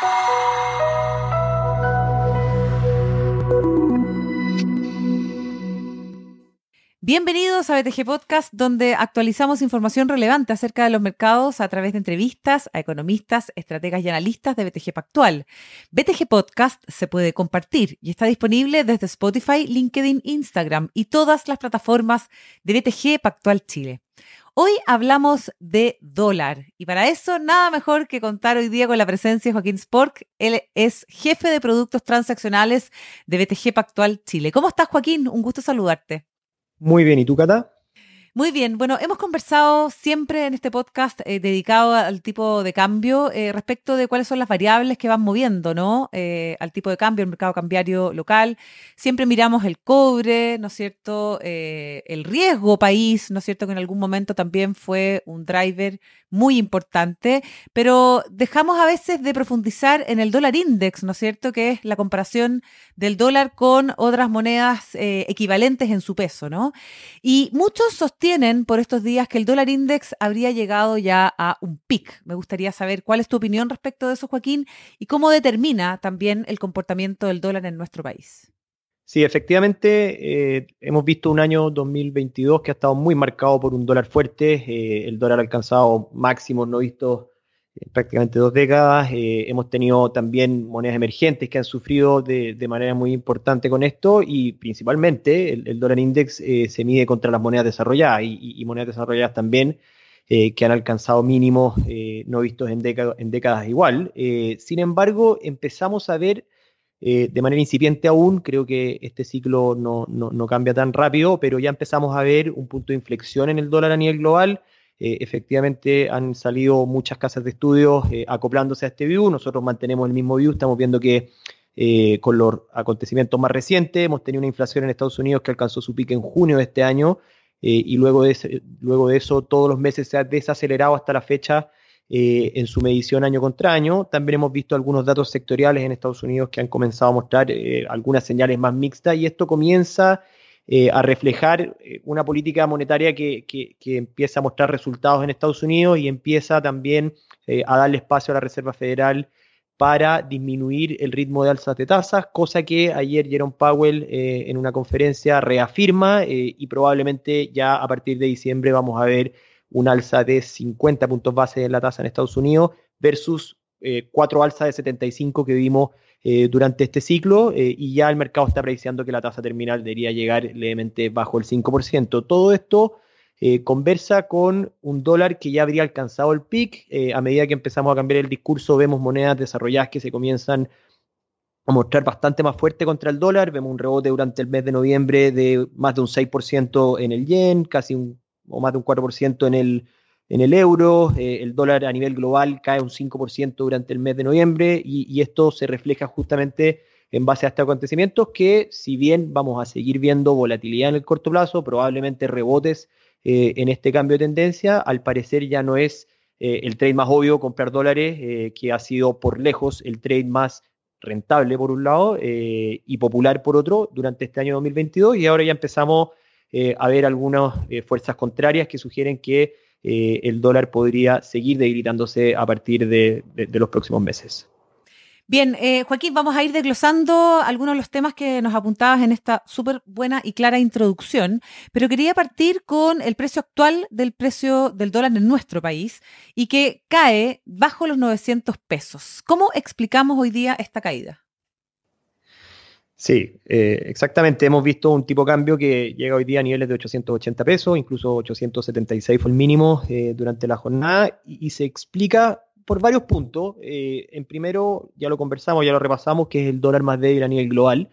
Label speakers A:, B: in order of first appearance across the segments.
A: Bye. Bienvenidos a BTG Podcast, donde actualizamos información relevante acerca de los mercados a través de entrevistas a economistas, estrategas y analistas de BTG Pactual. BTG Podcast se puede compartir y está disponible desde Spotify, LinkedIn, Instagram y todas las plataformas de BTG Pactual Chile. Hoy hablamos de dólar y para eso nada mejor que contar hoy día con la presencia de Joaquín Spork. Él es jefe de productos transaccionales de BTG Pactual Chile. ¿Cómo estás, Joaquín? Un gusto saludarte.
B: Muy bien, ¿y tú, Cata?
A: Muy bien, bueno, hemos conversado siempre en este podcast eh, dedicado al tipo de cambio eh, respecto de cuáles son las variables que van moviendo, ¿no? Eh, al tipo de cambio, el mercado cambiario local. Siempre miramos el cobre, ¿no es cierto? el riesgo país, ¿no es cierto? Que en algún momento también fue un driver muy importante, pero dejamos a veces de profundizar en el dólar index, ¿no es cierto? Que es la comparación del dólar con otras monedas equivalentes en su peso, ¿no? Y muchos sostienen tienen por estos días que el dólar index habría llegado ya a un pic. Me gustaría saber cuál es tu opinión respecto de eso, Joaquín, y cómo determina también el comportamiento del dólar en nuestro país.
B: Sí, efectivamente, eh, hemos visto un año 2022 que ha estado muy marcado por un dólar fuerte. Eh, el dólar ha alcanzado máximos no vistos prácticamente dos décadas. Eh, hemos tenido también monedas emergentes que han sufrido de, manera muy importante con esto y principalmente el, dólar index eh, se mide contra las monedas desarrolladas y, monedas desarrolladas también eh, que han alcanzado mínimos no vistos en, en décadas igual. sin embargo, empezamos a ver de manera incipiente aún, creo que este ciclo no, no cambia tan rápido, pero ya empezamos a ver un punto de inflexión en el dólar a nivel global eh, efectivamente han salido muchas casas de estudios eh, acoplándose a este view. Nosotros mantenemos el mismo view. Estamos viendo que eh, con los acontecimientos más recientes hemos tenido una inflación en Estados Unidos que alcanzó su pico en junio de este año y luego de, luego de eso todos los meses se ha desacelerado hasta la fecha en su medición año contra año. También hemos visto algunos datos sectoriales en Estados Unidos que han comenzado a mostrar algunas señales más mixtas y esto comienza eh, a reflejar eh, una política monetaria que, empieza a mostrar resultados en Estados Unidos y empieza también eh, a darle espacio a la Reserva Federal para disminuir el ritmo de alzas de tasas, cosa que ayer Jerome Powell en una conferencia reafirma y probablemente ya a partir de diciembre vamos a ver un alza de 50 puntos base en la tasa en Estados Unidos versus cuatro alzas de 75 que vimos eh, durante este ciclo eh, y ya el mercado está prediciendo que la tasa terminal debería llegar levemente bajo el 5%. Todo esto eh, conversa con un dólar que ya habría alcanzado el pic. a medida que empezamos a cambiar el discurso, vemos monedas desarrolladas que se comienzan a mostrar bastante más fuerte contra el dólar. Vemos un rebote durante el mes de noviembre de más de un 6% en el yen, casi un, o más de un 4% en el, en el euro, eh, el dólar a nivel global cae un 5% durante el mes de noviembre y, esto se refleja justamente en base a estos acontecimientos que si bien vamos a seguir viendo volatilidad en el corto plazo, probablemente rebotes eh, en este cambio de tendencia, al parecer ya no es eh, el trade más obvio comprar dólares, que ha sido por lejos el trade más rentable por un lado y popular por otro durante este año 2022 y ahora ya empezamos a ver algunas fuerzas contrarias que sugieren que eh, el dólar podría seguir debilitándose a partir de, los próximos meses.
A: Bien, eh, Joaquín, vamos a ir desglosando algunos de los temas que nos apuntabas en esta súper buena y clara introducción, pero quería partir con el precio actual del precio del dólar en nuestro país y que cae bajo los 900 pesos. ¿Cómo explicamos hoy día esta caída?
B: Sí, eh, exactamente. Hemos visto un tipo de cambio que llega hoy día a niveles de 880 pesos, incluso 876 fue el mínimo eh, durante la jornada y, se explica por varios puntos. Eh, en primero, ya lo conversamos, ya lo repasamos, que es el dólar más débil a nivel global.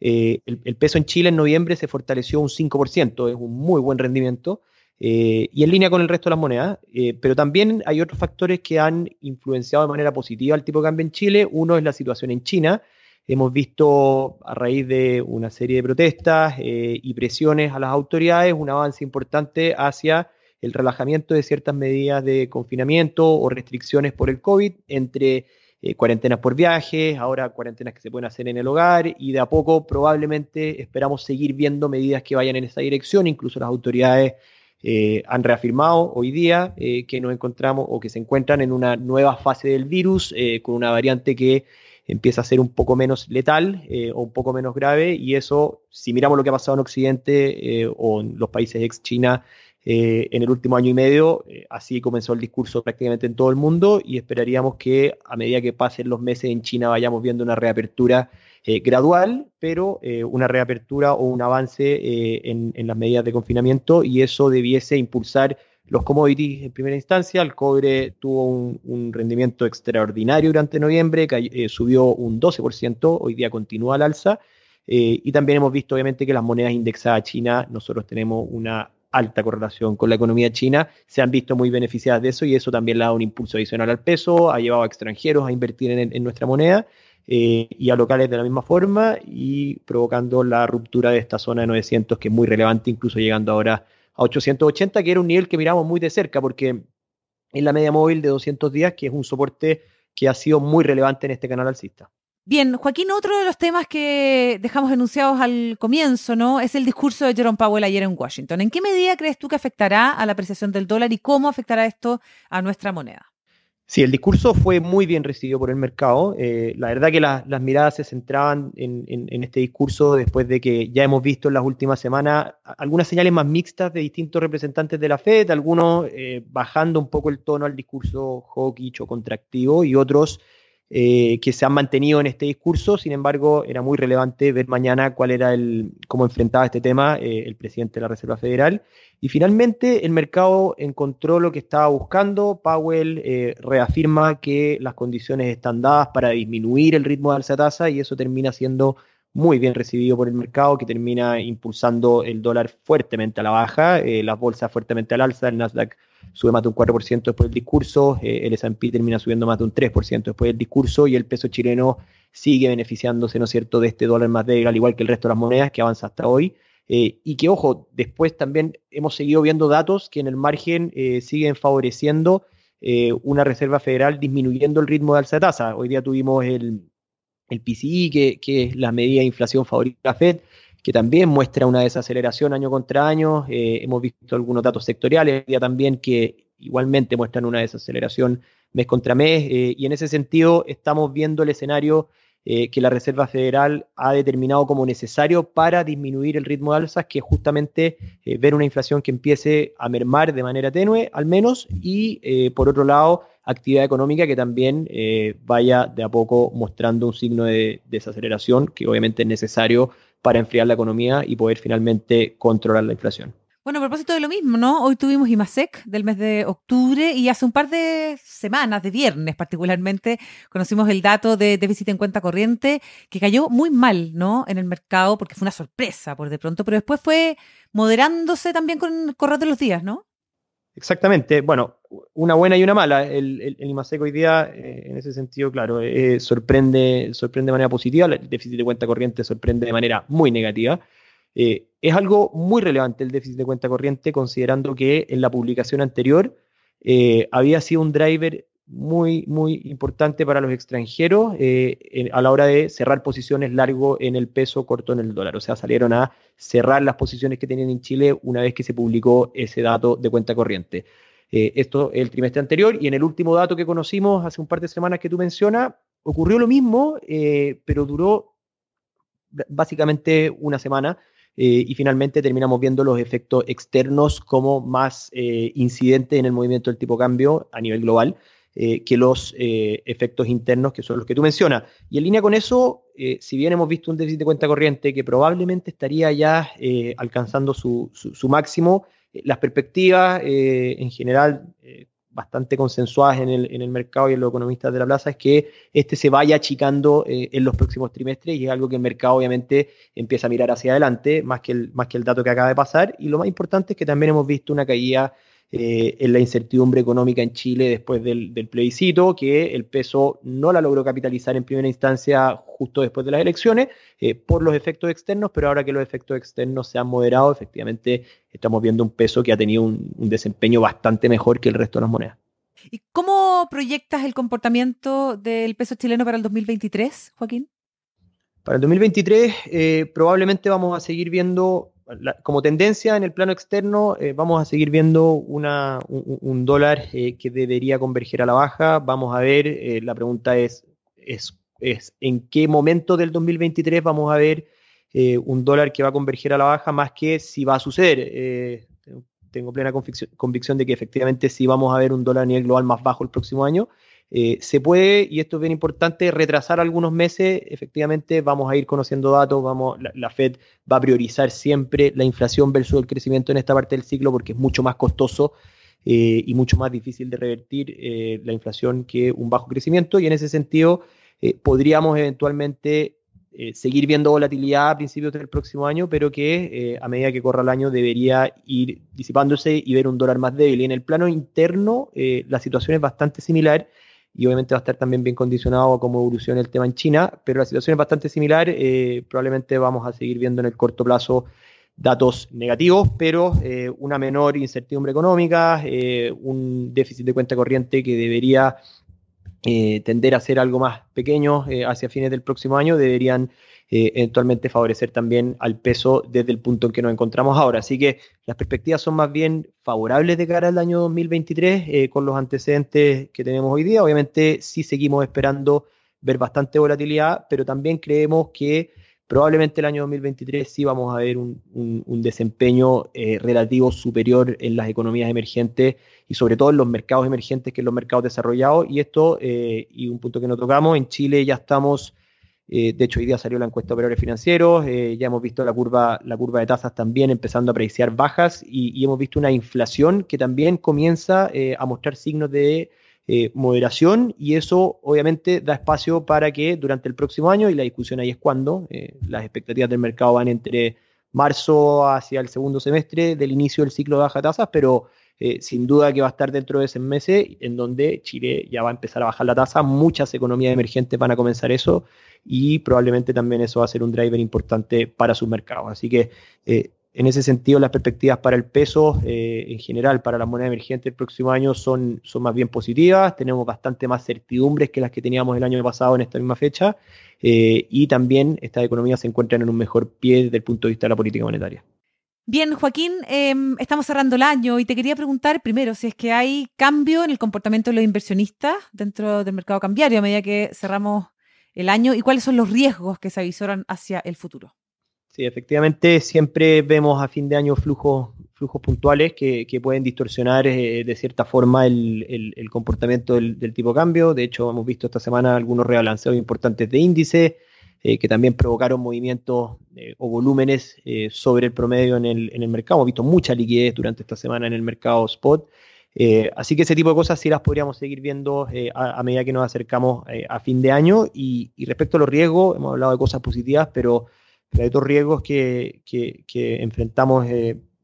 B: El, el, peso en Chile en noviembre se fortaleció un 5%, es un muy buen rendimiento. y en línea con el resto de las monedas, pero también hay otros factores que han influenciado de manera positiva el tipo de cambio en Chile. Uno es la situación en China, Hemos visto a raíz de una serie de protestas eh, y presiones a las autoridades un avance importante hacia el relajamiento de ciertas medidas de confinamiento o restricciones por el COVID, entre eh, cuarentenas por viajes, ahora cuarentenas que se pueden hacer en el hogar y de a poco probablemente esperamos seguir viendo medidas que vayan en esa dirección, incluso las autoridades han reafirmado hoy día que nos encontramos o que se encuentran en una nueva fase del virus con una variante que empieza a ser un poco menos letal o un poco menos grave y eso, si miramos lo que ha pasado en Occidente o en los países ex China, eh, en el último año y medio. Eh, así comenzó el discurso prácticamente en todo el mundo y esperaríamos que a medida que pasen los meses en China vayamos viendo una reapertura eh, gradual, pero una reapertura o un avance en, las medidas de confinamiento y eso debiese impulsar los commodities en primera instancia. El cobre tuvo un, rendimiento extraordinario durante noviembre, que subió un 12%, hoy día continúa al alza. y también hemos visto, obviamente, que las monedas indexadas a China, nosotros tenemos una alta correlación con la economía china, se han visto muy beneficiadas de eso y eso también le ha dado un impulso adicional al peso, ha llevado a extranjeros a invertir en, nuestra moneda eh, y a locales de la misma forma y provocando la ruptura de esta zona de 900 que es muy relevante, incluso llegando ahora a 880, que era un nivel que miramos muy de cerca porque es la media móvil de 200 días, que es un soporte que ha sido muy relevante en este canal alcista.
A: Bien, Joaquín, otro de los temas que dejamos enunciados al comienzo, ¿no? Es el discurso de Jerome Powell ayer en Washington. ¿En qué medida crees tú que afectará a la apreciación del dólar y cómo afectará esto a nuestra moneda?
B: Sí, el discurso fue muy bien recibido por el mercado. Eh, la verdad que las miradas se centraban en, este discurso después de que ya hemos visto en las últimas semanas algunas señales más mixtas de distintos representantes de la Fed, algunos eh, bajando un poco el tono al discurso hawkish o contractivo y otros eh, que se han mantenido en este discurso. Sin embargo, era muy relevante ver mañana cuál era el, cómo enfrentaba este tema eh, el presidente de la Reserva Federal. Y finalmente el mercado encontró lo que estaba buscando. Powell eh, reafirma que las condiciones están dadas para disminuir el ritmo de alza tasa y eso termina siendo muy bien recibido por el mercado, que termina impulsando el dólar fuertemente a la baja, las bolsas fuertemente al alza, el Nasdaq sube más de un 4% después del discurso, eh, el S&P termina subiendo más de un 3% después del discurso y el peso chileno sigue beneficiándose, ¿no es cierto?, de este dólar más débil, al igual que el resto de las monedas que avanza hasta hoy. Eh, y que, ojo, después también hemos seguido viendo datos que en el margen eh, siguen favoreciendo una Reserva Federal disminuyendo el ritmo de alza de tasa. Hoy día tuvimos el, el PCI, que, que es la medida de inflación favorita de la Fed, que también muestra una desaceleración año contra año. Eh, hemos visto algunos datos sectoriales ya también que igualmente muestran una desaceleración mes contra mes. Eh, y en ese sentido estamos viendo el escenario eh, que la Reserva Federal ha determinado como necesario para disminuir el ritmo de alzas, que es justamente ver una inflación que empiece a mermar de manera tenue, al menos, y por otro lado, actividad económica que también vaya de a poco mostrando un signo de desaceleración, que obviamente es necesario para enfriar la economía y poder finalmente controlar la inflación.
A: Bueno, a propósito de lo mismo, ¿no? Hoy tuvimos IMASEC del mes de octubre y hace un par de semanas, de viernes particularmente, conocimos el dato de déficit en cuenta corriente que cayó muy mal, ¿no? En el mercado porque fue una sorpresa por de pronto, pero después fue moderándose también con el correr de los días, ¿no?
B: Exactamente. Bueno, una buena y una mala. El, el hoy día, eh, en ese sentido, claro, eh, sorprende, sorprende de manera positiva. El déficit de cuenta corriente sorprende de manera muy negativa. Eh, es algo muy relevante el déficit de cuenta corriente, considerando que en la publicación anterior había sido un driver muy, muy importante para los extranjeros eh, a la hora de cerrar posiciones largo en el peso, corto en el dólar. O sea, salieron a cerrar las posiciones que tenían en Chile una vez que se publicó ese dato de cuenta corriente. Eh, esto el trimestre anterior y en el último dato que conocimos hace un par de semanas que tú mencionas, ocurrió lo mismo, eh, pero duró básicamente una semana. Y finalmente terminamos viendo los efectos externos como más incidentes en el movimiento del tipo cambio a nivel global. Eh, que los eh, efectos internos, que son los que tú mencionas. Y en línea con eso, eh, si bien hemos visto un déficit de cuenta corriente que probablemente estaría ya alcanzando su, máximo, las perspectivas en general bastante consensuadas en el, en el, mercado y en los economistas de la plaza es que este se vaya achicando en los próximos trimestres y es algo que el mercado obviamente empieza a mirar hacia adelante más que el, más que el dato que acaba de pasar. Y lo más importante es que también hemos visto una caída eh, en la incertidumbre económica en Chile después del, plebiscito, que el peso no la logró capitalizar en primera instancia justo después de las elecciones eh, por los efectos externos, pero ahora que los efectos externos se han moderado, efectivamente estamos viendo un peso que ha tenido un, desempeño bastante mejor que el resto de las monedas.
A: ¿Y cómo proyectas el comportamiento del peso chileno para el 2023, Joaquín?
B: Para el 2023 eh, probablemente vamos a seguir viendo como tendencia en el plano externo, eh, vamos a seguir viendo una, un, dólar eh, que debería converger a la baja. Vamos a ver, eh, la pregunta es, es, es, en qué momento del 2023 vamos a ver un dólar que va a converger a la baja, más que si va a suceder. tengo plena convicción, convicción de que efectivamente sí vamos a ver un dólar a nivel global más bajo el próximo año. Eh, se puede, y esto es bien importante, retrasar algunos meses. Efectivamente, vamos a ir conociendo datos. Vamos, la, Fed va a priorizar siempre la inflación versus el crecimiento en esta parte del ciclo porque es mucho más costoso eh, y mucho más difícil de revertir eh, la inflación que un bajo crecimiento. Y en ese sentido, podríamos eventualmente seguir viendo volatilidad a principios del próximo año, pero que a medida que corra el año debería ir disipándose y ver un dólar más débil. Y en el plano interno, la situación es bastante similar y obviamente va a estar también bien condicionado a cómo evolucione el tema en China, pero la situación es bastante similar. Eh, probablemente vamos a seguir viendo en el corto plazo datos negativos, pero eh, una menor incertidumbre económica, eh, un déficit de cuenta corriente que debería tender a ser algo más pequeño hacia fines del próximo año, deberían eh, eventualmente favorecer también al peso desde el punto en que nos encontramos ahora. Así que las perspectivas son más bien favorables de cara al año 2023 eh, con los antecedentes que tenemos hoy día. Obviamente sí seguimos esperando ver bastante volatilidad, pero también creemos que probablemente el año 2023 sí vamos a ver un, desempeño eh, relativo superior en las economías emergentes y sobre todo en los mercados emergentes que en los mercados desarrollados. Y esto, y un punto que no tocamos, en Chile ya estamos eh, de hecho, hoy día salió la encuesta de operadores financieros, eh, ya hemos visto la curva, la curva de tasas también empezando a apreciar bajas y, hemos visto una inflación que también comienza eh, a mostrar signos de moderación y eso obviamente da espacio para que durante el próximo año, y la discusión ahí es cuándo, las expectativas del mercado van entre marzo hacia el segundo semestre del inicio del ciclo de baja tasas, pero sin duda que va a estar dentro de ese mes en donde Chile ya va a empezar a bajar la tasa, muchas economías emergentes van a comenzar eso y probablemente también eso va a ser un driver importante para sus mercados. Así que eh, en ese sentido las perspectivas para el peso eh, en general, para la moneda emergente el próximo año son, son más bien positivas, tenemos bastante más certidumbres que las que teníamos el año pasado en esta misma fecha eh, y también estas economías se encuentran en un mejor pie desde el punto de vista de la política monetaria.
A: Bien, Joaquín, em, estamos cerrando el año y te quería preguntar primero si es que hay cambio en el comportamiento de los inversionistas dentro del mercado cambiario a medida que cerramos el año y cuáles son los riesgos que se avisoran hacia el futuro.
B: Sí, efectivamente, siempre vemos a fin de año flujos, flujos puntuales que, pueden distorsionar eh, de cierta forma el, comportamiento del, tipo cambio. De hecho, hemos visto esta semana algunos rebalanceos importantes de índice eh, que también provocaron movimientos eh, o volúmenes sobre el promedio en el, en el mercado. Hemos visto mucha liquidez durante esta semana en el mercado spot. Así que ese tipo de cosas sí las podríamos seguir viendo a, medida que nos acercamos a fin de año. Y, respecto a los riesgos, hemos hablado de cosas positivas, pero, hay otros riesgos que, enfrentamos,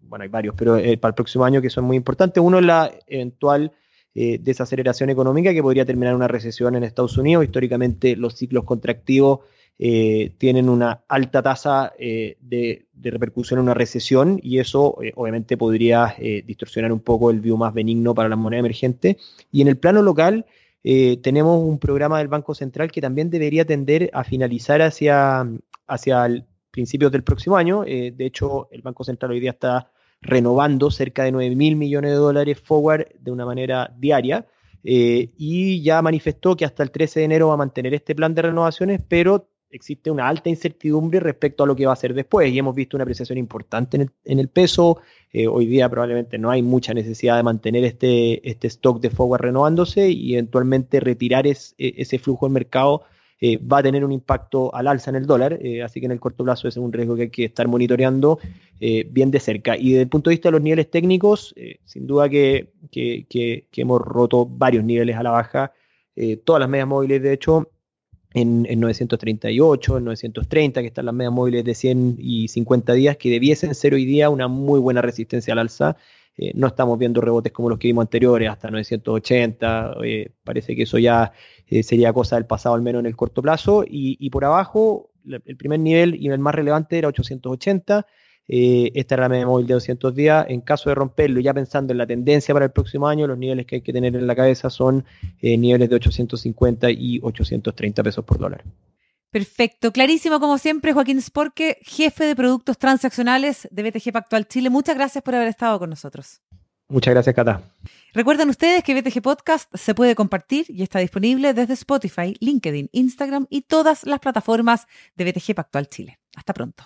B: bueno, hay varios, pero para el próximo año que son muy importantes. Uno es la eventual desaceleración económica que podría terminar una recesión en Estados Unidos. Históricamente los ciclos contractivos eh, tienen una alta tasa eh, de, repercusión en una recesión y eso eh, obviamente podría distorsionar un poco el view más benigno para la moneda emergente. Y en el plano local tenemos un programa del Banco Central que también debería tender a finalizar hacia, hacia el principios del próximo año. de hecho, el Banco Central hoy día está renovando cerca de 9 mil millones de dólares forward de una manera diaria. y ya manifestó que hasta el 13 de enero va a mantener este plan de renovaciones, pero existe una alta incertidumbre respecto a lo que va a ser después y hemos visto una apreciación importante en el, peso. Eh, hoy día probablemente no hay mucha necesidad de mantener este, este stock de forward renovándose y eventualmente retirar e, ese flujo del mercado eh, va a tener un impacto al alza en el dólar, eh, así que en el corto plazo es un riesgo que hay que estar monitoreando bien de cerca. Y desde el punto de vista de los niveles técnicos, sin duda que, que, hemos roto varios niveles a la baja. todas las medias móviles, de hecho, en, 938, en 930, que están las medias móviles de 100 y 50 días, que debiesen ser hoy día una muy buena resistencia al alza. Eh, no estamos viendo rebotes como los que vimos anteriores, hasta 980. Eh, parece que eso ya eh, sería cosa del pasado, al menos en el corto plazo. Y, por abajo, el primer nivel y el más relevante era 880. Eh, esta era la media móvil de 200 días. En caso de romperlo, ya pensando en la tendencia para el próximo año, los niveles que hay que tener en la cabeza son niveles de 850 y 830 pesos por dólar.
A: Perfecto, clarísimo como siempre, Joaquín Sporque, jefe de productos transaccionales de BTG Pactual Chile. Muchas gracias por haber estado con nosotros.
B: Muchas gracias, Cata.
A: Recuerden ustedes que BTG Podcast se puede compartir y está disponible desde Spotify, LinkedIn, Instagram y todas las plataformas de BTG Pactual Chile. Hasta pronto.